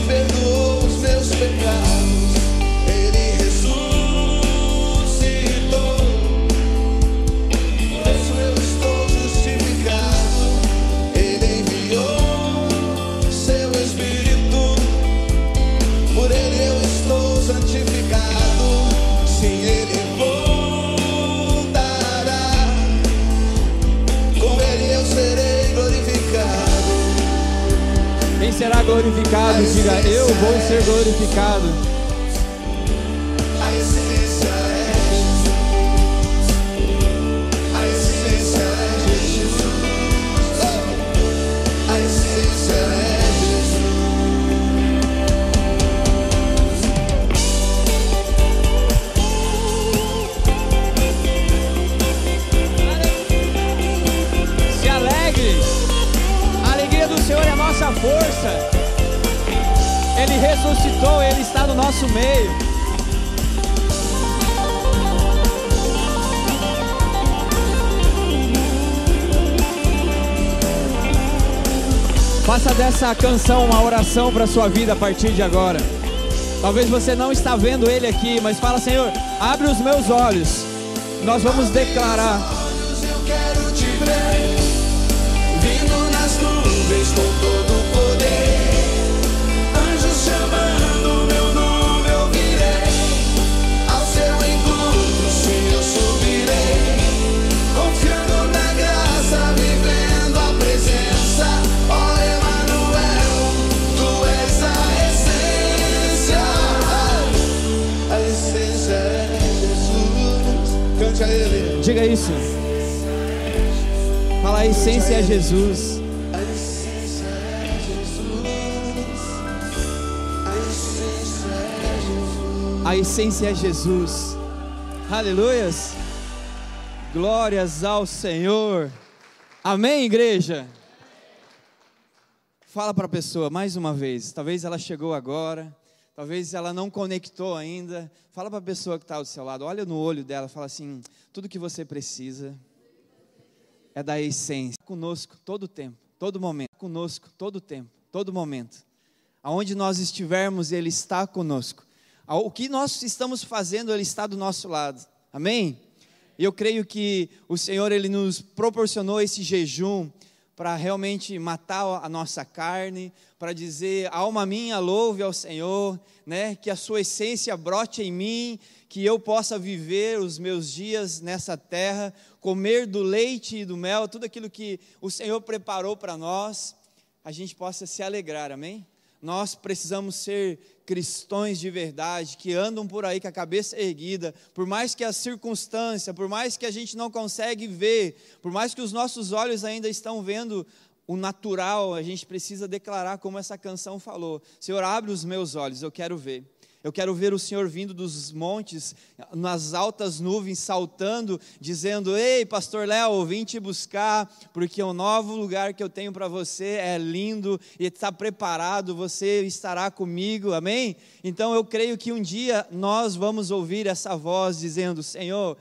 perdoou os meus pecados. Glorificado? Diga, eu vou ser glorificado. Senhor a nossa força. Ele ressuscitou, Ele está no nosso meio. Faça dessa canção uma oração para sua vida a partir de agora. Talvez você não está vendo Ele aqui, mas fala, Senhor, abre os meus olhos. Nós vamos declarar. Diga isso. Fala, a essência é Jesus. A essência é Jesus. A essência é Jesus. A essência é Jesus. Aleluias. Glórias ao Senhor. Amém, igreja. Fala para a pessoa mais uma vez. Talvez ela chegou agora. Talvez ela não conectou ainda. Fala para a pessoa que está do seu lado. Olha no olho dela. Fala assim: tudo que você precisa é da essência. Conosco todo tempo, todo momento. Conosco todo tempo, todo momento. Aonde nós estivermos, Ele está conosco. O que nós estamos fazendo, Ele está do nosso lado. Amém? Eu creio que o Senhor, Ele nos proporcionou esse jejum para realmente matar a nossa carne, para dizer, alma minha, louve ao Senhor, né? Que a sua essência brote em mim, que eu possa viver os meus dias nessa terra, comer do leite e do mel, tudo aquilo que o Senhor preparou para nós, a gente possa se alegrar, amém? Nós precisamos ser cristãos de verdade, que andam por aí com a cabeça erguida, por mais que a circunstância, por mais que a gente não consegue ver, por mais que os nossos olhos ainda estão vendo o natural, a gente precisa declarar como essa canção falou: Senhor, abre os meus olhos, eu quero ver. Eu quero ver o Senhor vindo dos montes, nas altas nuvens, saltando, dizendo: Ei, Pastor Léo, vim te buscar, porque o novo lugar que eu tenho para você é lindo e está preparado, você estará comigo, amém? Então eu creio que um dia nós vamos ouvir essa voz dizendo: Senhor,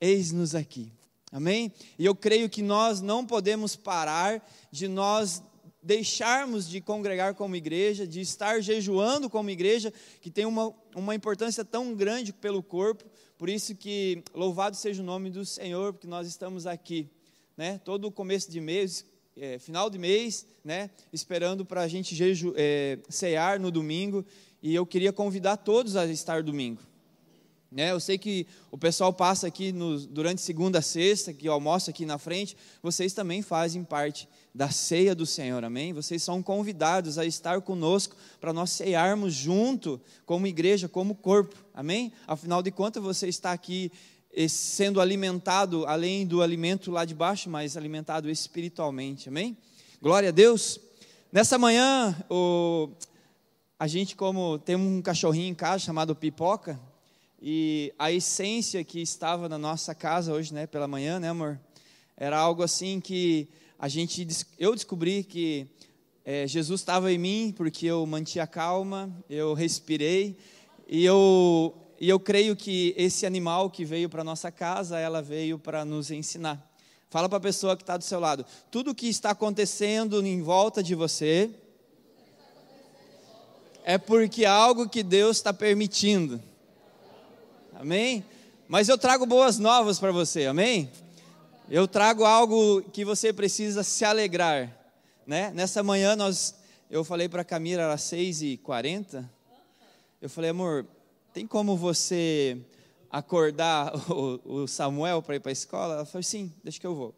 eis-nos aqui, amém? E eu creio que nós não podemos parar de nós deixarmos de congregar como igreja, de estar jejuando como igreja, que tem uma, uma importância tão grande pelo corpo, por isso que louvado seja o nome do Senhor, porque nós estamos aqui, né, todo começo de mês, é, final de mês, né, esperando para a gente jeju, é, cear no domingo, e eu queria convidar todos a estar domingo, né, eu sei que o pessoal passa aqui no, durante segunda a sexta, que almoça aqui na frente, vocês também fazem parte da ceia do Senhor, amém? Vocês são convidados a estar conosco para nós cearmos junto, como igreja, como corpo, amém? Afinal de contas, você está aqui eh, sendo alimentado, além do alimento lá de baixo, mas alimentado espiritualmente, amém? Glória a Deus. Nessa manhã, o, a gente, como tem um cachorrinho em casa chamado Pipoca, e a essência que estava na nossa casa hoje, né, pela manhã, né, amor? Era algo assim que a gente, eu descobri que é, Jesus estava em mim porque eu mantinha calma, eu respirei e eu e eu creio que esse animal que veio para nossa casa, ela veio para nos ensinar. Fala para a pessoa que está do seu lado, tudo que está acontecendo em volta de você é porque algo que Deus está permitindo. Amém? Mas eu trago boas novas para você, amém? Eu trago algo que você precisa se alegrar, né? Nessa manhã nós, eu falei para a Camila, era 6h40, eu falei, amor, tem como você acordar o, o Samuel para ir para a escola? Ela falou, sim, deixa que eu vou.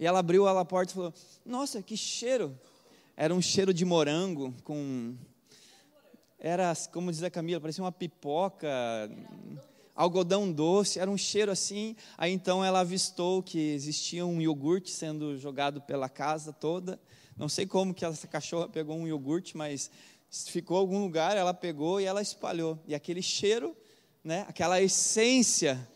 E ela abriu a porta e falou, nossa, que cheiro. Era um cheiro de morango com... Era, como diz a Camila, parecia uma pipoca algodão doce, era um cheiro assim. Aí então ela avistou que existia um iogurte sendo jogado pela casa toda. Não sei como que essa cachorra pegou um iogurte, mas ficou em algum lugar, ela pegou e ela espalhou. E aquele cheiro, né, aquela essência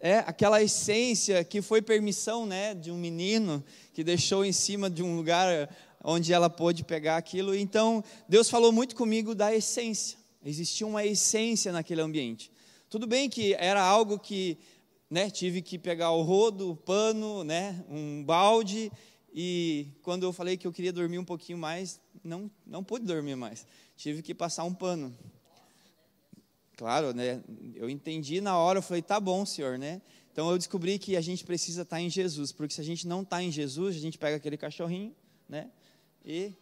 é aquela essência que foi permissão, né, de um menino que deixou em cima de um lugar onde ela pôde pegar aquilo. Então, Deus falou muito comigo da essência. Existia uma essência naquele ambiente. Tudo bem que era algo que né, tive que pegar o rodo, o pano, né, um balde, e quando eu falei que eu queria dormir um pouquinho mais, não, não pude dormir mais. Tive que passar um pano. Claro, né? Eu entendi na hora, eu falei, tá bom, senhor, né? Então eu descobri que a gente precisa estar em Jesus, porque se a gente não está em Jesus, a gente pega aquele cachorrinho, né? E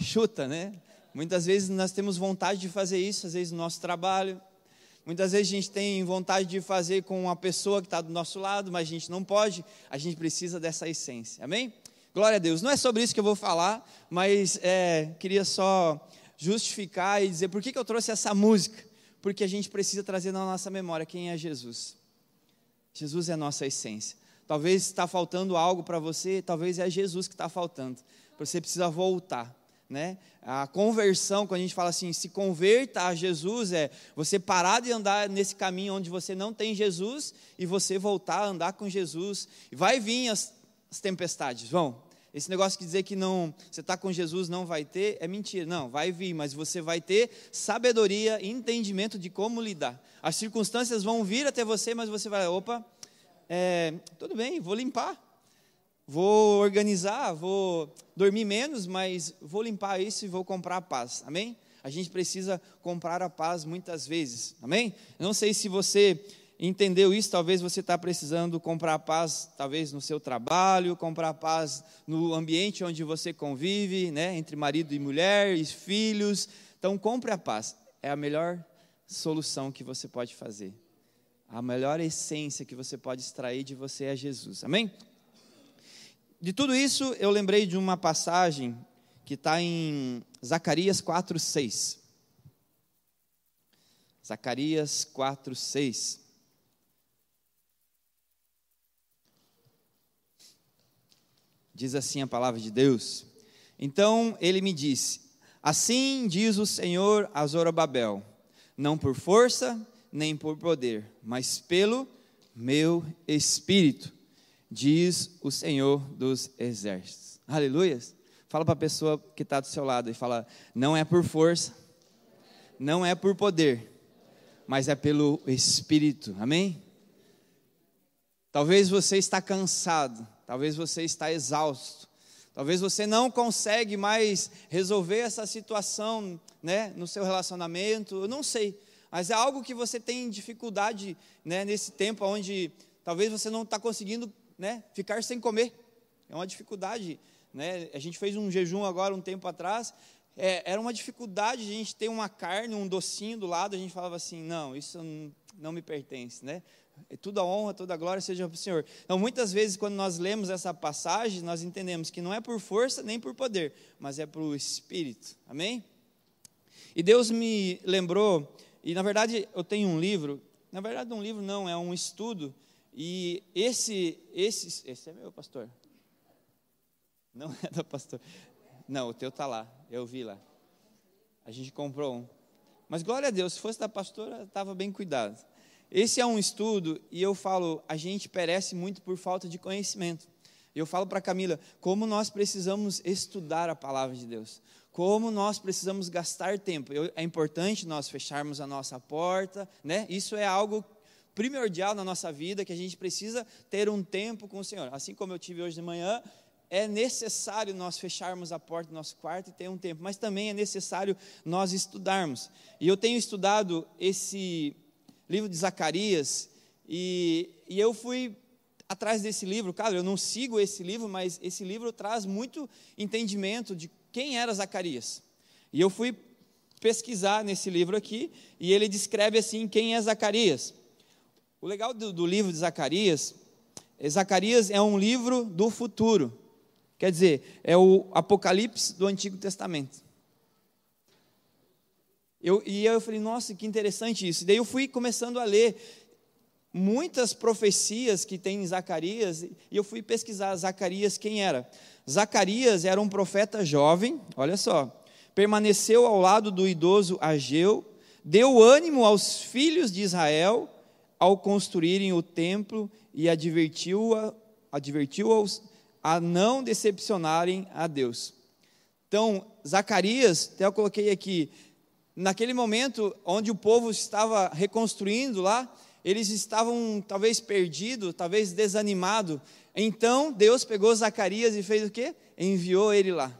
chuta, né? Muitas vezes nós temos vontade de fazer isso, às vezes no nosso trabalho. Muitas vezes a gente tem vontade de fazer com uma pessoa que está do nosso lado, mas a gente não pode. A gente precisa dessa essência. Amém? Glória a Deus. Não é sobre isso que eu vou falar, mas é, queria só justificar e dizer por que, que eu trouxe essa música. Porque a gente precisa trazer na nossa memória quem é Jesus. Jesus é a nossa essência. Talvez está faltando algo para você, talvez é Jesus que está faltando. Você precisa voltar né? A conversão, quando a gente fala assim, se converta a Jesus, é você parar de andar nesse caminho onde você não tem Jesus e você voltar a andar com Jesus. Vai vir as, as tempestades, vão. Esse negócio de dizer que não, você está com Jesus não vai ter, é mentira. Não, vai vir, mas você vai ter sabedoria e entendimento de como lidar. As circunstâncias vão vir até você, mas você vai, opa, é, tudo bem, vou limpar vou organizar, vou dormir menos, mas vou limpar isso e vou comprar a paz. Amém? A gente precisa comprar a paz muitas vezes. Amém? Eu não sei se você entendeu isso, talvez você está precisando comprar paz, talvez no seu trabalho, comprar paz no ambiente onde você convive, né, entre marido e mulher, e filhos. Então, compre a paz. É a melhor solução que você pode fazer. A melhor essência que você pode extrair de você é Jesus. Amém? De tudo isso, eu lembrei de uma passagem que está em Zacarias 4, 6. Zacarias 4, 6. Diz assim a palavra de Deus. Então ele me disse: Assim diz o Senhor a Zorobabel, não por força nem por poder, mas pelo meu espírito diz o Senhor dos exércitos. Aleluias. Fala para a pessoa que está do seu lado e fala: não é por força, não é por poder, mas é pelo Espírito. Amém? Talvez você está cansado, talvez você está exausto, talvez você não consegue mais resolver essa situação, né, no seu relacionamento. Eu não sei, mas é algo que você tem dificuldade, né, nesse tempo onde talvez você não está conseguindo né, ficar sem comer. É uma dificuldade. Né? A gente fez um jejum agora um tempo atrás. É, era uma dificuldade de a gente ter uma carne, um docinho do lado. A gente falava assim: não, isso não, me pertence. Né? É toda a honra, toda a glória seja para o Senhor. Então, muitas vezes, quando nós lemos essa passagem, nós entendemos que não é por força nem por poder, mas é pelo Espírito. Amém? E Deus me lembrou, e na verdade eu tenho um livro, na verdade um livro não, é um estudo e esse, esse, esse é meu, pastor. Não é do pastor. Não, o teu está lá, eu vi lá. A gente comprou um. Mas glória a Deus, se fosse da pastora, estava bem cuidado. Esse é um estudo e eu falo, a gente perece muito por falta de conhecimento. Eu falo para Camila, como nós precisamos estudar a palavra de Deus. Como nós precisamos gastar tempo. Eu, é importante nós fecharmos a nossa porta, né? Isso é algo primordial na nossa vida, que a gente precisa ter um tempo com o Senhor. Assim como eu tive hoje de manhã, é necessário nós fecharmos a porta do nosso quarto e ter um tempo, mas também é necessário nós estudarmos. E eu tenho estudado esse livro de Zacarias e, e eu fui atrás desse livro. Cara, eu não sigo esse livro, mas esse livro traz muito entendimento de quem era Zacarias. E eu fui pesquisar nesse livro aqui e ele descreve assim quem é Zacarias. O legal do, do livro de Zacarias, é Zacarias é um livro do futuro. Quer dizer, é o Apocalipse do Antigo Testamento. Eu, e eu falei, nossa, que interessante isso. E daí eu fui começando a ler muitas profecias que tem em Zacarias, e eu fui pesquisar Zacarias quem era. Zacarias era um profeta jovem, olha só, permaneceu ao lado do idoso Ageu, deu ânimo aos filhos de Israel ao construírem o templo e advertiu-os advertiu a não decepcionarem a Deus. Então, Zacarias, até eu coloquei aqui, naquele momento onde o povo estava reconstruindo lá, eles estavam talvez perdidos, talvez desanimados. Então, Deus pegou Zacarias e fez o quê? Enviou ele lá.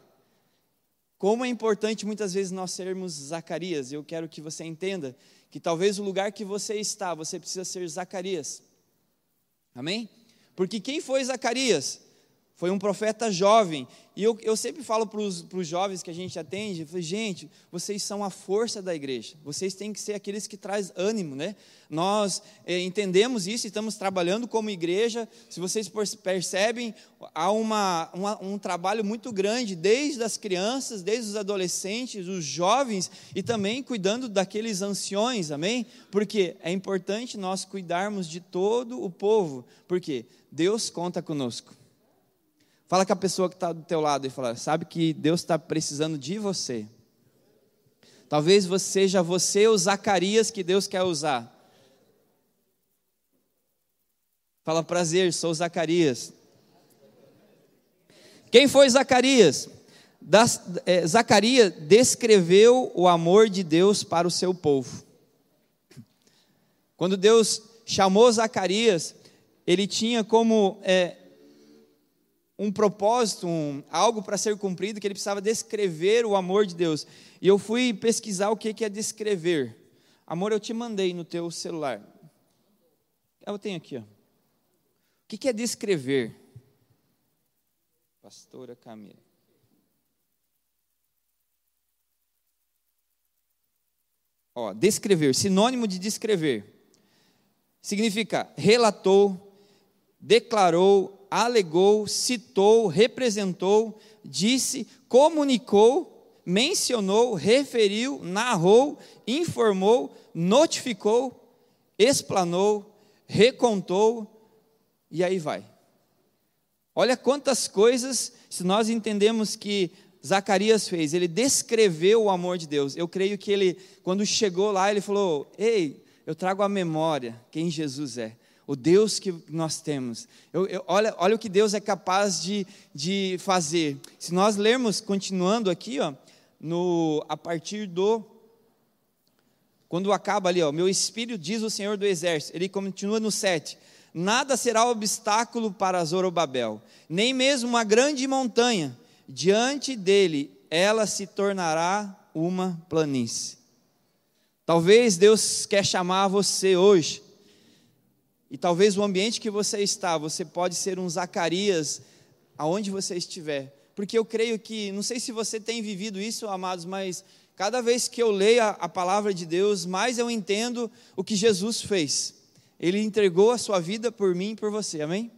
Como é importante muitas vezes nós sermos Zacarias. Eu quero que você entenda que talvez o lugar que você está, você precisa ser Zacarias. Amém? Porque quem foi Zacarias? Foi um profeta jovem. E eu, eu sempre falo para os jovens que a gente atende, gente, vocês são a força da igreja. Vocês têm que ser aqueles que traz ânimo, né? Nós é, entendemos isso e estamos trabalhando como igreja. Se vocês percebem, há uma, uma, um trabalho muito grande, desde as crianças, desde os adolescentes, os jovens, e também cuidando daqueles anciões, amém? Porque é importante nós cuidarmos de todo o povo, porque Deus conta conosco. Fala com a pessoa que está do teu lado e fala, sabe que Deus está precisando de você. Talvez você seja você o Zacarias que Deus quer usar. Fala, prazer, sou Zacarias. Quem foi Zacarias? Das, é, Zacarias descreveu o amor de Deus para o seu povo. Quando Deus chamou Zacarias, ele tinha como é, um propósito, um, algo para ser cumprido, que ele precisava descrever o amor de Deus. E eu fui pesquisar o que é descrever. Amor, eu te mandei no teu celular. Eu tenho aqui, ó. O que é descrever? Pastora Camila. Ó, descrever, sinônimo de descrever. Significa relatou, declarou, alegou, citou, representou, disse, comunicou, mencionou, referiu, narrou, informou, notificou, explanou, recontou, e aí vai. Olha quantas coisas, se nós entendemos que Zacarias fez, ele descreveu o amor de Deus. Eu creio que ele, quando chegou lá, ele falou: Ei, eu trago à memória quem Jesus é o Deus que nós temos. Eu, eu, olha, olha o que Deus é capaz de, de fazer. Se nós lermos, continuando aqui, ó, no, a partir do. Quando acaba ali, ó, meu espírito diz o Senhor do Exército, ele continua no 7. Nada será obstáculo para Zorobabel, nem mesmo uma grande montanha, diante dele ela se tornará uma planície. Talvez Deus quer chamar você hoje e talvez o ambiente que você está, você pode ser um Zacarias aonde você estiver. Porque eu creio que, não sei se você tem vivido isso, amados, mas cada vez que eu leio a, a palavra de Deus, mais eu entendo o que Jesus fez. Ele entregou a sua vida por mim e por você, amém?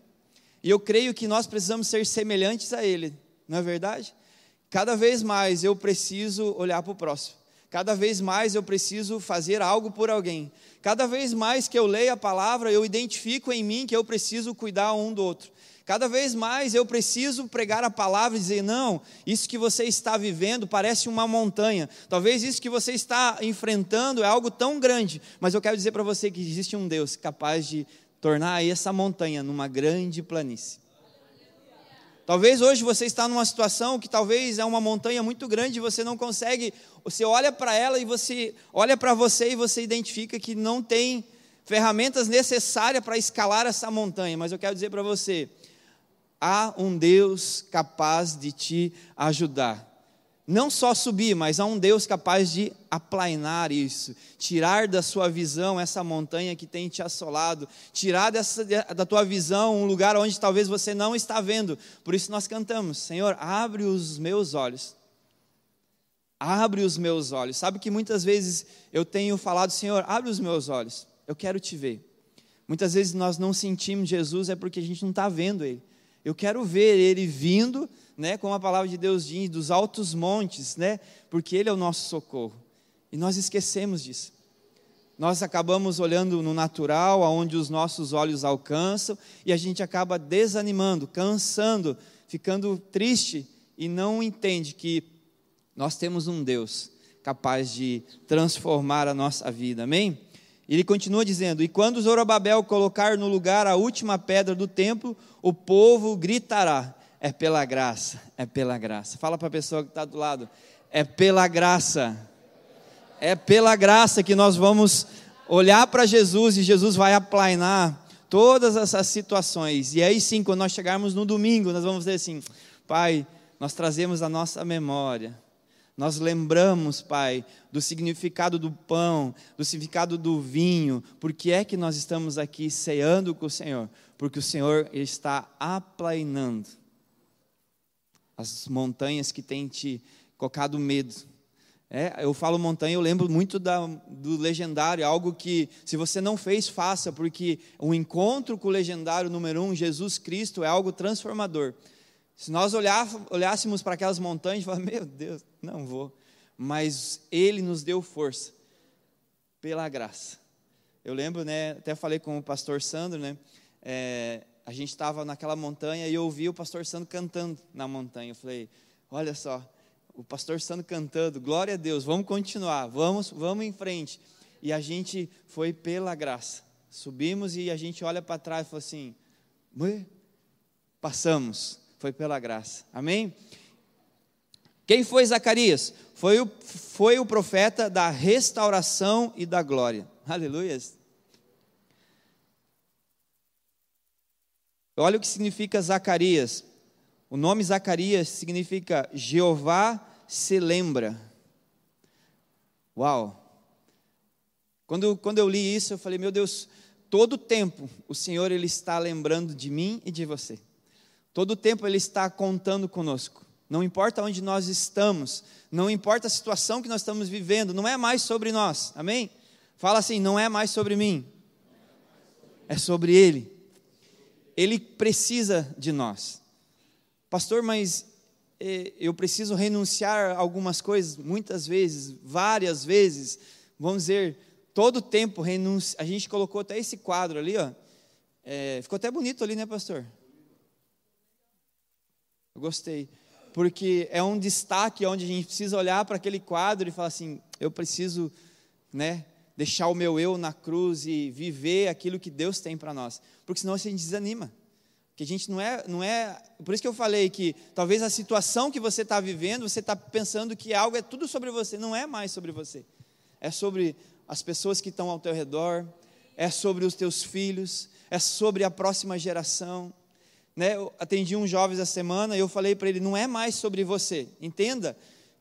E eu creio que nós precisamos ser semelhantes a Ele, não é verdade? Cada vez mais eu preciso olhar para o próximo. Cada vez mais eu preciso fazer algo por alguém. Cada vez mais que eu leio a palavra, eu identifico em mim que eu preciso cuidar um do outro. Cada vez mais eu preciso pregar a palavra e dizer: não, isso que você está vivendo parece uma montanha. Talvez isso que você está enfrentando é algo tão grande, mas eu quero dizer para você que existe um Deus capaz de tornar essa montanha numa grande planície. Talvez hoje você está numa situação que talvez é uma montanha muito grande e você não consegue, você olha para ela e você olha para você e você identifica que não tem ferramentas necessárias para escalar essa montanha, mas eu quero dizer para você, há um Deus capaz de te ajudar. Não só subir, mas há um Deus capaz de aplainar isso, tirar da sua visão essa montanha que tem te assolado, tirar dessa, da tua visão um lugar onde talvez você não está vendo. Por isso nós cantamos: Senhor, abre os meus olhos. Abre os meus olhos. Sabe que muitas vezes eu tenho falado, Senhor, abre os meus olhos. Eu quero te ver. Muitas vezes nós não sentimos Jesus é porque a gente não está vendo Ele. Eu quero ver Ele vindo né, como a palavra de Deus diz, dos altos montes, né, porque Ele é o nosso socorro. E nós esquecemos disso. Nós acabamos olhando no natural, aonde os nossos olhos alcançam, e a gente acaba desanimando, cansando, ficando triste e não entende que nós temos um Deus capaz de transformar a nossa vida. Amém? Ele continua dizendo: E quando Zorobabel colocar no lugar a última pedra do templo, o povo gritará: é pela graça, é pela graça. Fala para a pessoa que está do lado, é pela graça. É pela graça que nós vamos olhar para Jesus e Jesus vai aplainar todas essas situações. E aí sim, quando nós chegarmos no domingo, nós vamos dizer assim: Pai, nós trazemos a nossa memória. Nós lembramos, Pai, do significado do pão, do significado do vinho, porque é que nós estamos aqui ceando com o Senhor? Porque o Senhor está aplainando as montanhas que têm te colocado medo. É, eu falo montanha, eu lembro muito da, do legendário, algo que, se você não fez, faça, porque o encontro com o legendário número um, Jesus Cristo, é algo transformador. Se nós olhássemos para aquelas montanhas e falar, meu Deus, não vou. Mas Ele nos deu força, pela graça. Eu lembro, né, até falei com o pastor Sandro, né, é, a gente estava naquela montanha e eu ouvi o pastor Sandro cantando na montanha. Eu falei, olha só, o pastor Sandro cantando, glória a Deus, vamos continuar, vamos, vamos em frente. E a gente foi pela graça. Subimos e a gente olha para trás e fala assim, passamos, foi pela graça. Amém? Quem foi Zacarias? Foi o, foi o profeta da restauração e da glória. Aleluias. Olha o que significa Zacarias. O nome Zacarias significa Jeová se lembra. Uau! Quando, quando eu li isso, eu falei, meu Deus, todo tempo o Senhor ele está lembrando de mim e de você. Todo tempo ele está contando conosco. Não importa onde nós estamos, não importa a situação que nós estamos vivendo, não é mais sobre nós. Amém? Fala assim, não é mais sobre mim. É sobre ele ele precisa de nós. Pastor, mas eh, eu preciso renunciar a algumas coisas, muitas vezes, várias vezes, vamos dizer, todo tempo renúncia. A gente colocou até esse quadro ali, ó. É, ficou até bonito ali, né, pastor? Eu gostei. Porque é um destaque onde a gente precisa olhar para aquele quadro e falar assim: eu preciso, né, deixar o meu eu na cruz e viver aquilo que Deus tem para nós. Porque senão a gente desanima. Que a gente não é, não é. Por isso que eu falei que talvez a situação que você está vivendo, você está pensando que algo é tudo sobre você. Não é mais sobre você. É sobre as pessoas que estão ao teu redor, é sobre os teus filhos, é sobre a próxima geração. Né? Eu atendi um jovem essa semana e eu falei para ele: não é mais sobre você. Entenda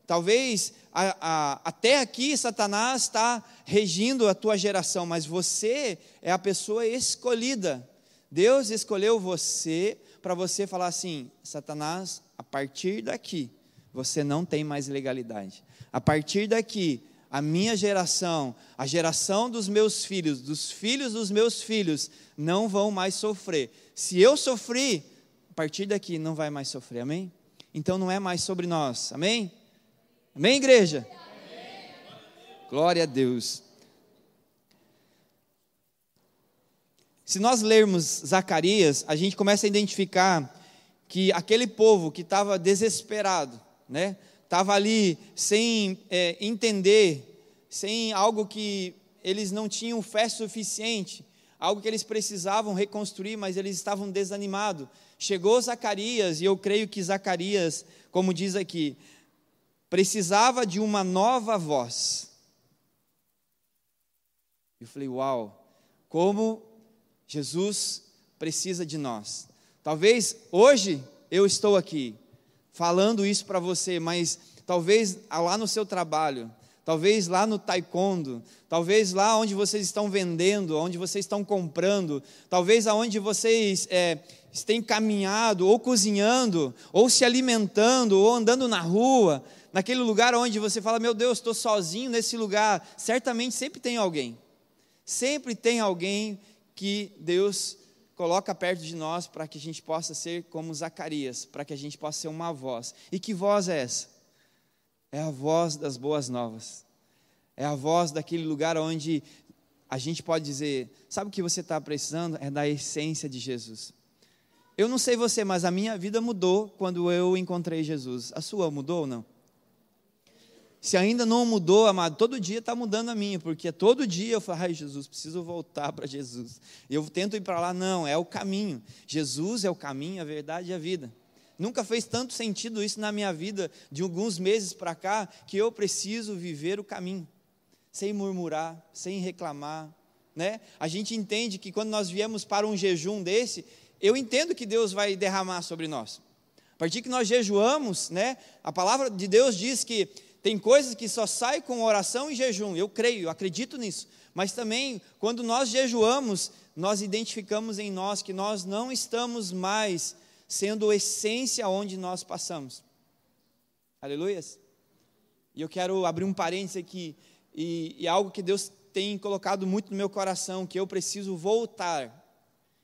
Talvez a, a, até aqui Satanás está regindo a tua geração, mas você é a pessoa escolhida. Deus escolheu você para você falar assim: Satanás, a partir daqui, você não tem mais legalidade. A partir daqui, a minha geração, a geração dos meus filhos, dos filhos dos meus filhos, não vão mais sofrer. Se eu sofri, a partir daqui não vai mais sofrer, amém? Então não é mais sobre nós, amém? Amém, igreja? Amém. Glória a Deus. Se nós lermos Zacarias, a gente começa a identificar que aquele povo que estava desesperado, né, estava ali sem é, entender, sem algo que eles não tinham fé suficiente, algo que eles precisavam reconstruir, mas eles estavam desanimados. Chegou Zacarias, e eu creio que Zacarias, como diz aqui, precisava de uma nova voz. Eu falei, uau, como Jesus precisa de nós. Talvez hoje eu estou aqui falando isso para você, mas talvez lá no seu trabalho, talvez lá no taekwondo, talvez lá onde vocês estão vendendo, onde vocês estão comprando, talvez aonde vocês é, têm caminhado, ou cozinhando, ou se alimentando, ou andando na rua, naquele lugar onde você fala, meu Deus, estou sozinho nesse lugar, certamente sempre tem alguém, sempre tem alguém que Deus coloca perto de nós para que a gente possa ser como Zacarias, para que a gente possa ser uma voz. E que voz é essa? É a voz das boas novas. É a voz daquele lugar onde a gente pode dizer: sabe o que você está precisando? É da essência de Jesus. Eu não sei você, mas a minha vida mudou quando eu encontrei Jesus. A sua mudou ou não? Se ainda não mudou, amado, todo dia está mudando a minha, porque todo dia eu falo, ai Jesus, preciso voltar para Jesus. Eu tento ir para lá, não, é o caminho. Jesus é o caminho, a verdade e a vida. Nunca fez tanto sentido isso na minha vida, de alguns meses para cá, que eu preciso viver o caminho, sem murmurar, sem reclamar. Né? A gente entende que quando nós viemos para um jejum desse, eu entendo que Deus vai derramar sobre nós. A partir que nós jejuamos, né, a palavra de Deus diz que tem coisas que só saem com oração e jejum. Eu creio, eu acredito nisso. Mas também, quando nós jejuamos, nós identificamos em nós que nós não estamos mais sendo essência onde nós passamos. Aleluias. E eu quero abrir um parênteses aqui, e, e algo que Deus tem colocado muito no meu coração, que eu preciso voltar.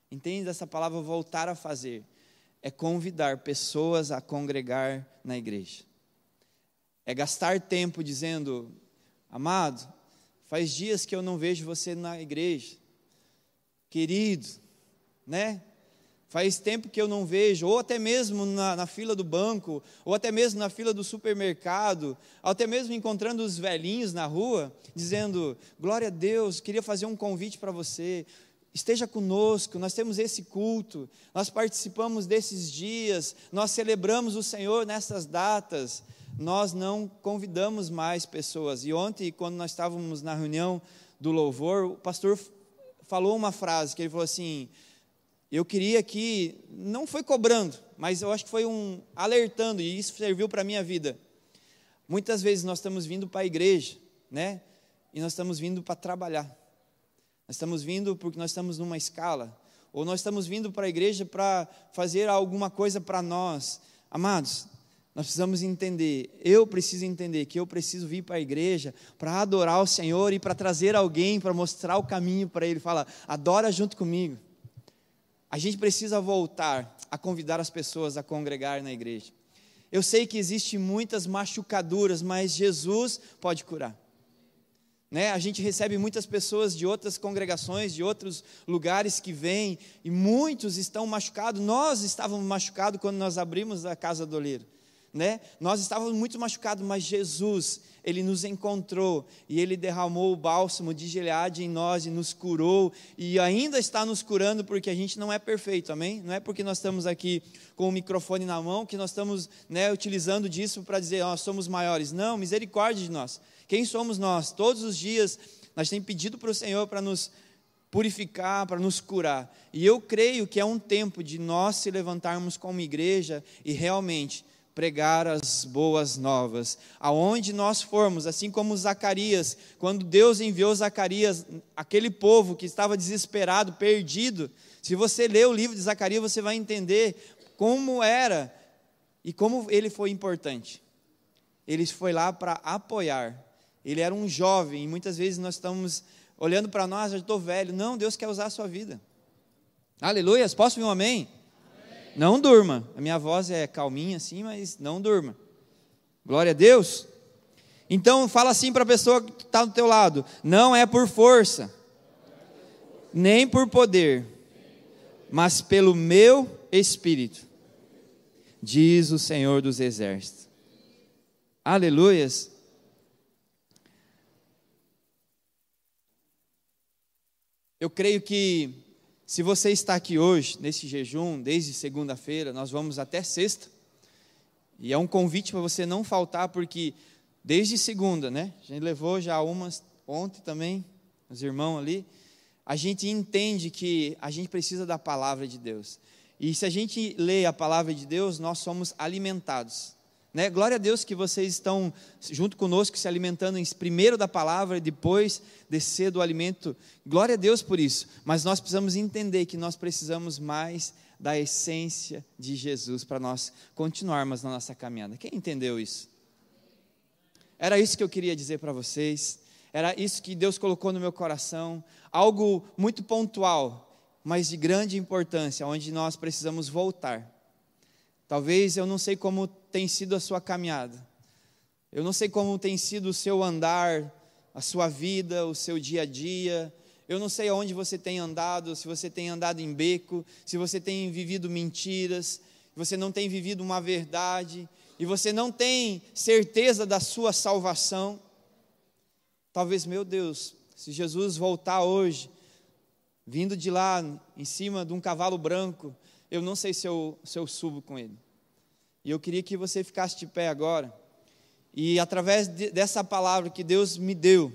Entende essa palavra voltar a fazer? É convidar pessoas a congregar na igreja é gastar tempo dizendo: Amado, faz dias que eu não vejo você na igreja, querido, né? Faz tempo que eu não vejo, ou até mesmo na, na, fila do banco, ou até mesmo na fila do supermercado, até mesmo encontrando os velhinhos na rua, dizendo: Glória a Deus, queria fazer um convite para você, esteja conosco, nós temos esse culto, nós participamos desses dias, nós celebramos o Senhor nessas datas nós não convidamos mais pessoas. E ontem, quando nós estávamos na reunião do louvor, o pastor falou uma frase que ele falou assim: Eu queria que, não foi cobrando, mas eu acho que foi um alertando, e isso serviu para a minha vida. Muitas vezes nós estamos vindo para a igreja, né? E nós estamos vindo para trabalhar. Nós estamos vindo porque nós estamos numa escala. Ou nós estamos vindo para a igreja para fazer alguma coisa para nós. Amados, nós precisamos entender, eu preciso entender que eu preciso vir para a igreja para adorar o Senhor e para trazer alguém para mostrar o caminho para Ele. Fala, adora junto comigo. A gente precisa voltar a convidar as pessoas a congregar na igreja. Eu sei que existem muitas machucaduras, mas Jesus pode curar. Né? A gente recebe muitas pessoas de outras congregações, de outros lugares que vêm, e muitos estão machucados. Nós estávamos machucados quando nós abrimos a casa do oleiro né? Nós estávamos muito machucados, mas Jesus, ele nos encontrou e ele derramou o bálsamo de Gileade em nós e nos curou e ainda está nos curando porque a gente não é perfeito, amém? Não é porque nós estamos aqui com o microfone na mão que nós estamos, né, utilizando disso para dizer nós somos maiores. Não, misericórdia de nós. Quem somos nós? Todos os dias nós temos pedido para o Senhor para nos purificar, para nos curar. E eu creio que é um tempo de nós se levantarmos como igreja e realmente pregar as boas novas. Aonde nós formos, assim como Zacarias, quando Deus enviou Zacarias, aquele povo que estava desesperado, perdido, se você ler o livro de Zacarias, você vai entender como era e como ele foi importante. Ele foi lá para apoiar. Ele era um jovem, e muitas vezes nós estamos olhando para nós, eu estou velho. Não, Deus quer usar a sua vida. Aleluia, posso ouvir um amém? Não durma. A minha voz é calminha assim, mas não durma. Glória a Deus. Então fala assim para a pessoa que está do teu lado: não é por força, nem por poder, mas pelo meu espírito, diz o Senhor dos Exércitos. Aleluias. Eu creio que se você está aqui hoje, nesse jejum, desde segunda-feira, nós vamos até sexta. E é um convite para você não faltar, porque desde segunda, né? A gente levou já umas ontem também, os irmãos ali. A gente entende que a gente precisa da palavra de Deus. E se a gente lê a palavra de Deus, nós somos alimentados. Né? Glória a Deus que vocês estão junto conosco se alimentando primeiro da palavra e depois descer do alimento. Glória a Deus por isso. Mas nós precisamos entender que nós precisamos mais da essência de Jesus para nós continuarmos na nossa caminhada. Quem entendeu isso? Era isso que eu queria dizer para vocês. Era isso que Deus colocou no meu coração. Algo muito pontual, mas de grande importância, onde nós precisamos voltar. Talvez eu não sei como tem sido a sua caminhada. Eu não sei como tem sido o seu andar, a sua vida, o seu dia a dia. Eu não sei aonde você tem andado, se você tem andado em beco, se você tem vivido mentiras, você não tem vivido uma verdade, e você não tem certeza da sua salvação. Talvez, meu Deus, se Jesus voltar hoje, vindo de lá, em cima de um cavalo branco, eu não sei se eu, se eu subo com ele. E eu queria que você ficasse de pé agora. E através de, dessa palavra que Deus me deu,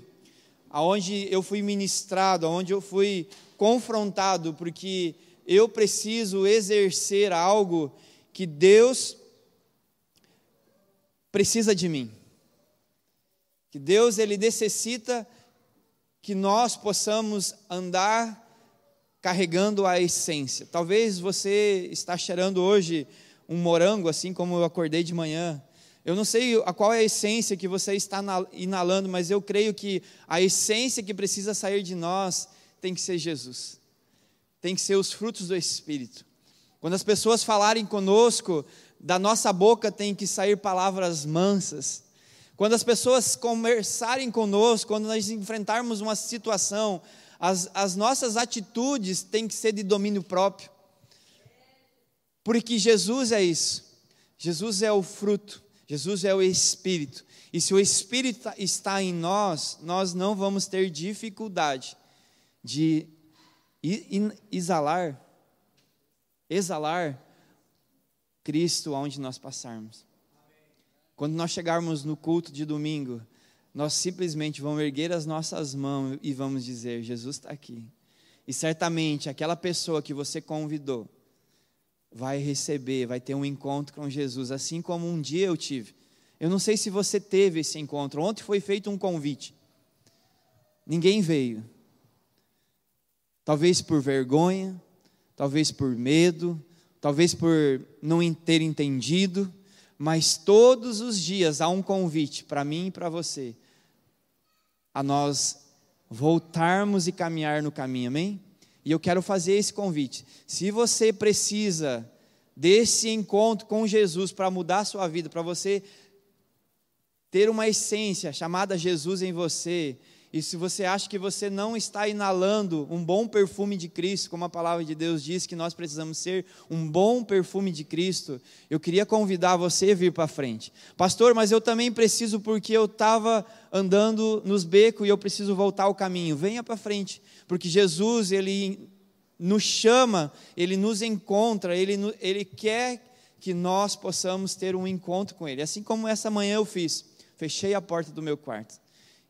aonde eu fui ministrado, aonde eu fui confrontado, porque eu preciso exercer algo que Deus precisa de mim. Que Deus ele necessita que nós possamos andar carregando a essência. Talvez você está cheirando hoje um morango, assim como eu acordei de manhã. Eu não sei a qual é a essência que você está inalando, mas eu creio que a essência que precisa sair de nós tem que ser Jesus. Tem que ser os frutos do Espírito. Quando as pessoas falarem conosco, da nossa boca tem que sair palavras mansas. Quando as pessoas conversarem conosco, quando nós enfrentarmos uma situação, as, as nossas atitudes têm que ser de domínio próprio. Porque Jesus é isso. Jesus é o fruto, Jesus é o Espírito. E se o Espírito está em nós, nós não vamos ter dificuldade de exalar, exalar Cristo aonde nós passarmos. Quando nós chegarmos no culto de domingo, nós simplesmente vamos erguer as nossas mãos e vamos dizer: Jesus está aqui. E certamente aquela pessoa que você convidou vai receber, vai ter um encontro com Jesus, assim como um dia eu tive. Eu não sei se você teve esse encontro. Ontem foi feito um convite. Ninguém veio. Talvez por vergonha, talvez por medo, talvez por não ter entendido, mas todos os dias há um convite para mim e para você a nós voltarmos e caminhar no caminho, amém? E eu quero fazer esse convite. Se você precisa desse encontro com Jesus para mudar a sua vida, para você ter uma essência chamada Jesus em você, e se você acha que você não está inalando um bom perfume de Cristo, como a palavra de Deus diz que nós precisamos ser um bom perfume de Cristo, eu queria convidar você a vir para frente. Pastor, mas eu também preciso porque eu estava andando nos becos e eu preciso voltar ao caminho. Venha para frente, porque Jesus, ele nos chama, ele nos encontra, ele, ele quer que nós possamos ter um encontro com ele. Assim como essa manhã eu fiz, fechei a porta do meu quarto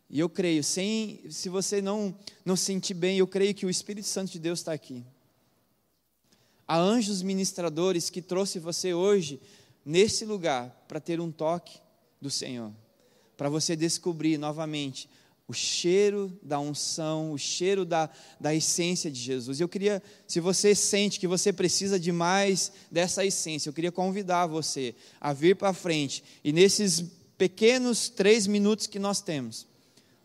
e eu creio, sem, se você não, não sentir bem, eu creio que o Espírito Santo de Deus está aqui. Há anjos ministradores que trouxe você hoje nesse lugar para ter um toque do Senhor, para você descobrir novamente o cheiro da unção, o cheiro da, da essência de Jesus. Eu queria, se você sente que você precisa de mais dessa essência, eu queria convidar você a vir para frente e nesses pequenos três minutos que nós temos,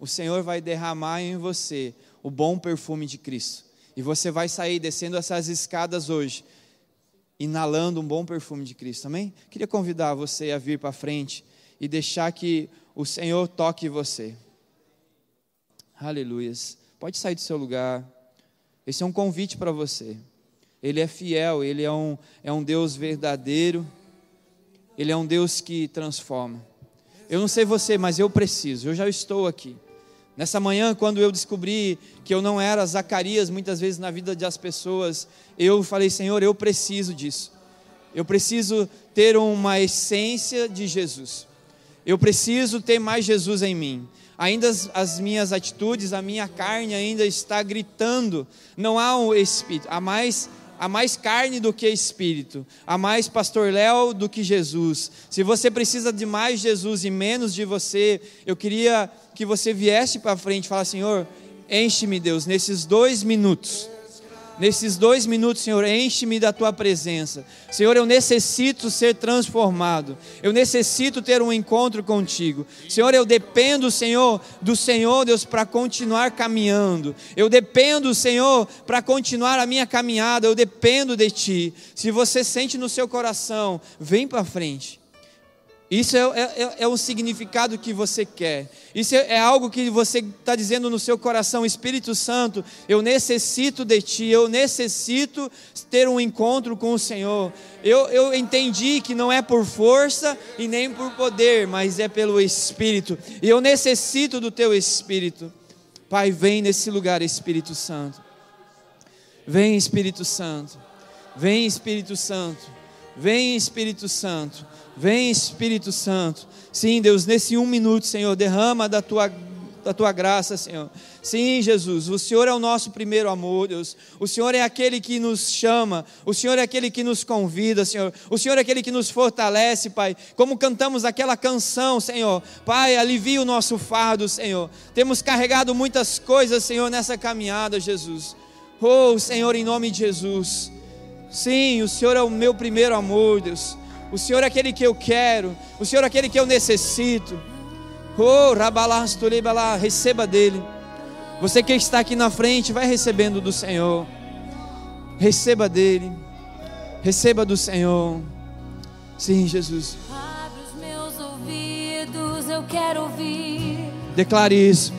o Senhor vai derramar em você o bom perfume de Cristo. E você vai sair descendo essas escadas hoje, inalando um bom perfume de Cristo. Amém? Queria convidar você a vir para frente e deixar que o Senhor toque você. Aleluias. Pode sair do seu lugar. Esse é um convite para você. Ele é fiel, ele é um, é um Deus verdadeiro. Ele é um Deus que transforma. Eu não sei você, mas eu preciso. Eu já estou aqui. Nessa manhã, quando eu descobri que eu não era Zacarias, muitas vezes na vida das pessoas, eu falei, Senhor, eu preciso disso. Eu preciso ter uma essência de Jesus. Eu preciso ter mais Jesus em mim. Ainda as, as minhas atitudes, a minha carne ainda está gritando. Não há um espírito, há mais há mais carne do que espírito, há mais pastor Léo do que Jesus. Se você precisa de mais Jesus e menos de você, eu queria que você viesse para frente e falasse: Senhor, enche-me, Deus, nesses dois minutos. Nesses dois minutos, Senhor, enche-me da tua presença. Senhor, eu necessito ser transformado. Eu necessito ter um encontro contigo. Senhor, eu dependo, Senhor, do Senhor, Deus, para continuar caminhando. Eu dependo, Senhor, para continuar a minha caminhada. Eu dependo de ti. Se você sente no seu coração, vem para frente. Isso é, é, é, o significado que você quer. Isso é, é algo que você está dizendo no seu coração, Espírito Santo, eu necessito de Ti, eu necessito ter um encontro com o Senhor. Eu, eu entendi que não é por força e nem por poder, mas é pelo Espírito. E eu necessito do Teu Espírito. Pai, vem nesse lugar, Espírito Santo. Vem, Espírito Santo. Vem, Espírito Santo. Vem, Espírito Santo. Vem Espírito Santo. Sim, Deus, nesse um minuto, Senhor, derrama da tua, da tua graça, Senhor. Sim, Jesus, o Senhor é o nosso primeiro amor, Deus. O Senhor é aquele que nos chama, o Senhor é aquele que nos convida, Senhor. O Senhor é aquele que nos fortalece, Pai. Como cantamos aquela canção, Senhor. Pai, alivia o nosso fardo, Senhor. Temos carregado muitas coisas, Senhor, nessa caminhada, Jesus. Oh, Senhor, em nome de Jesus. Sim, o Senhor é o meu primeiro amor, Deus. O Senhor é aquele que eu quero. O Senhor é aquele que eu necessito. Oh, rabalasturibalá, receba dele. Você que está aqui na frente, vai recebendo do Senhor. Receba dele. Receba do Senhor. Sim, Jesus. Abre os meus ouvidos, eu quero ouvir. Declare isso.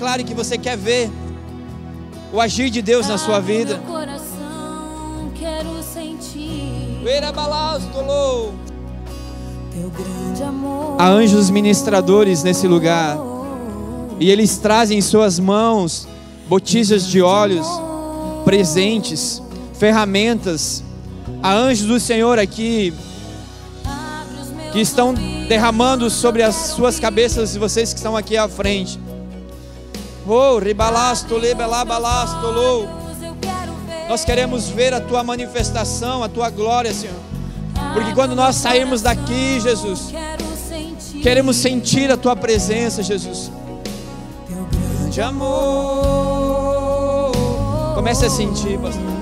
Declare que você quer ver o agir de Deus na sua vida. Meu coração, quero sentir teu grande amor. Há anjos ministradores nesse lugar. E eles trazem em suas mãos botijas de óleos, presentes, ferramentas. Há anjos do Senhor aqui que estão derramando sobre as suas cabeças, vocês que estão aqui à frente. Oh, ribalasto, lebelabalasto, lou. Nós queremos ver a tua manifestação, a tua glória, Senhor. Porque quando nós sairmos daqui, Jesus, queremos sentir a tua presença, Jesus. Teu grande amor. Comece a sentir, pastor.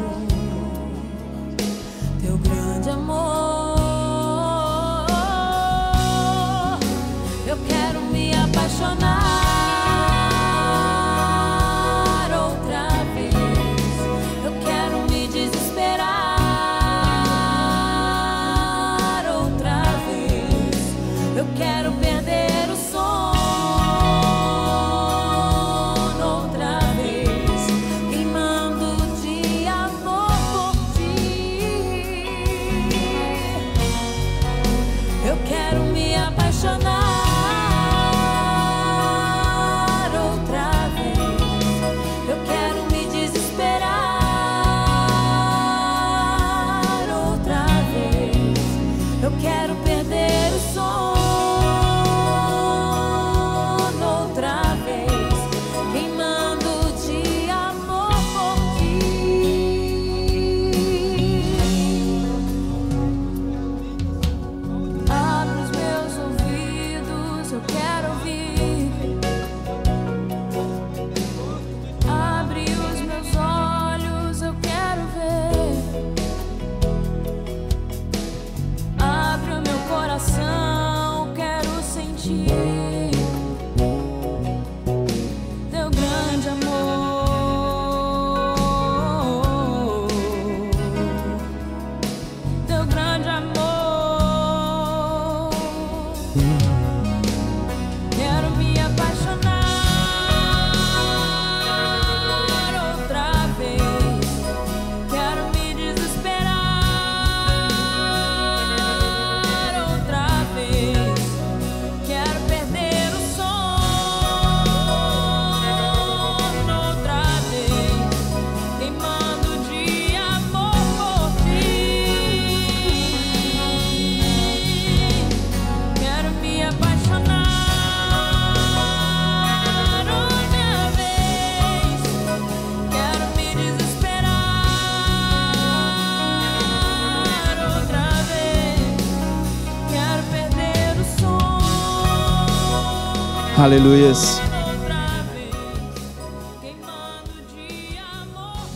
Aleluias.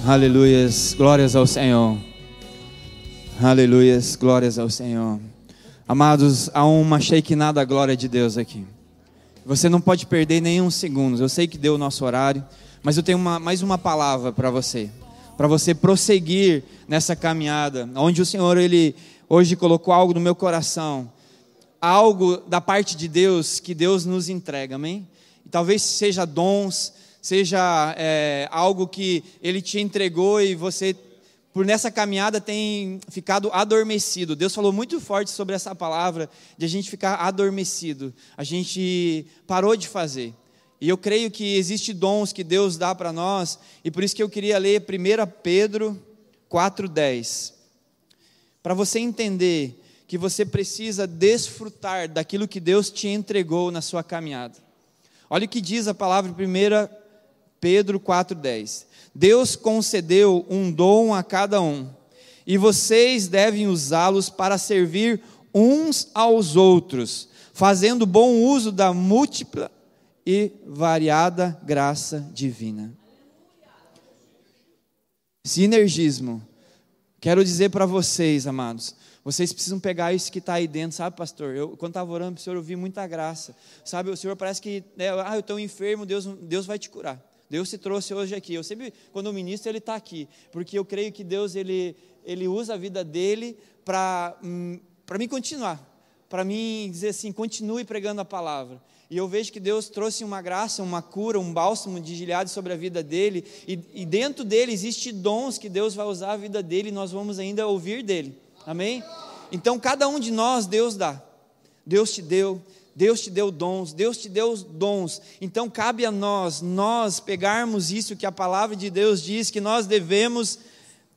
Aleluias. Glórias ao Senhor. Aleluias. Glórias ao Senhor. Amados, há uma nada glória de Deus aqui. Você não pode perder nenhum segundo. Eu sei que deu o nosso horário, mas eu tenho uma, mais uma palavra para você. Para você prosseguir nessa caminhada, onde o Senhor ele hoje colocou algo no meu coração algo da parte de Deus que Deus nos entrega, amém? E talvez seja dons, seja é, algo que Ele te entregou e você, por nessa caminhada, tem ficado adormecido. Deus falou muito forte sobre essa palavra de a gente ficar adormecido. A gente parou de fazer. E eu creio que existe dons que Deus dá para nós, e por isso que eu queria ler 1 Pedro 4,10. Para você entender que você precisa desfrutar daquilo que Deus te entregou na sua caminhada. Olha o que diz a palavra em 1 Pedro 4,10. Deus concedeu um dom a cada um, e vocês devem usá-los para servir uns aos outros, fazendo bom uso da múltipla e variada graça divina. Sinergismo. Quero dizer para vocês, amados, vocês precisam pegar isso que está aí dentro, sabe, pastor? Eu, quando estava orando para o Senhor, eu vi muita graça. Sabe, o Senhor parece que, né, ah, eu estou enfermo, Deus, Deus vai te curar. Deus se trouxe hoje aqui. Eu sempre, quando o ministro, ele está aqui. Porque eu creio que Deus, ele, ele usa a vida dele para hum, mim continuar. Para mim dizer assim, continue pregando a palavra. E eu vejo que Deus trouxe uma graça, uma cura, um bálsamo de gilhado sobre a vida dele. E, e dentro dele existe dons que Deus vai usar a vida dele e nós vamos ainda ouvir dele. Amém? Então, cada um de nós, Deus dá. Deus te deu, Deus te deu dons, Deus te deu dons. Então, cabe a nós, nós pegarmos isso que a palavra de Deus diz, que nós devemos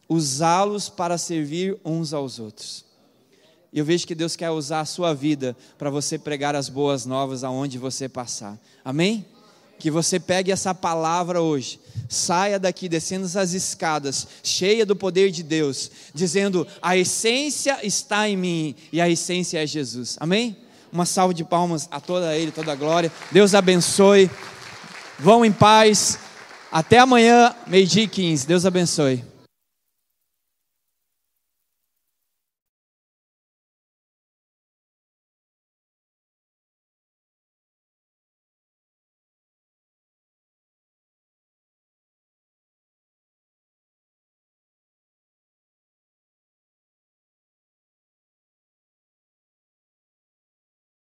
usá-los para servir uns aos outros. E eu vejo que Deus quer usar a sua vida para você pregar as boas novas aonde você passar. Amém? Que você pegue essa palavra hoje, saia daqui descendo essas escadas, cheia do poder de Deus, dizendo: a essência está em mim e a essência é Jesus. Amém? Uma salva de palmas a toda Ele, toda a glória. Deus abençoe. Vão em paz. Até amanhã, meio-dia e 15. Deus abençoe.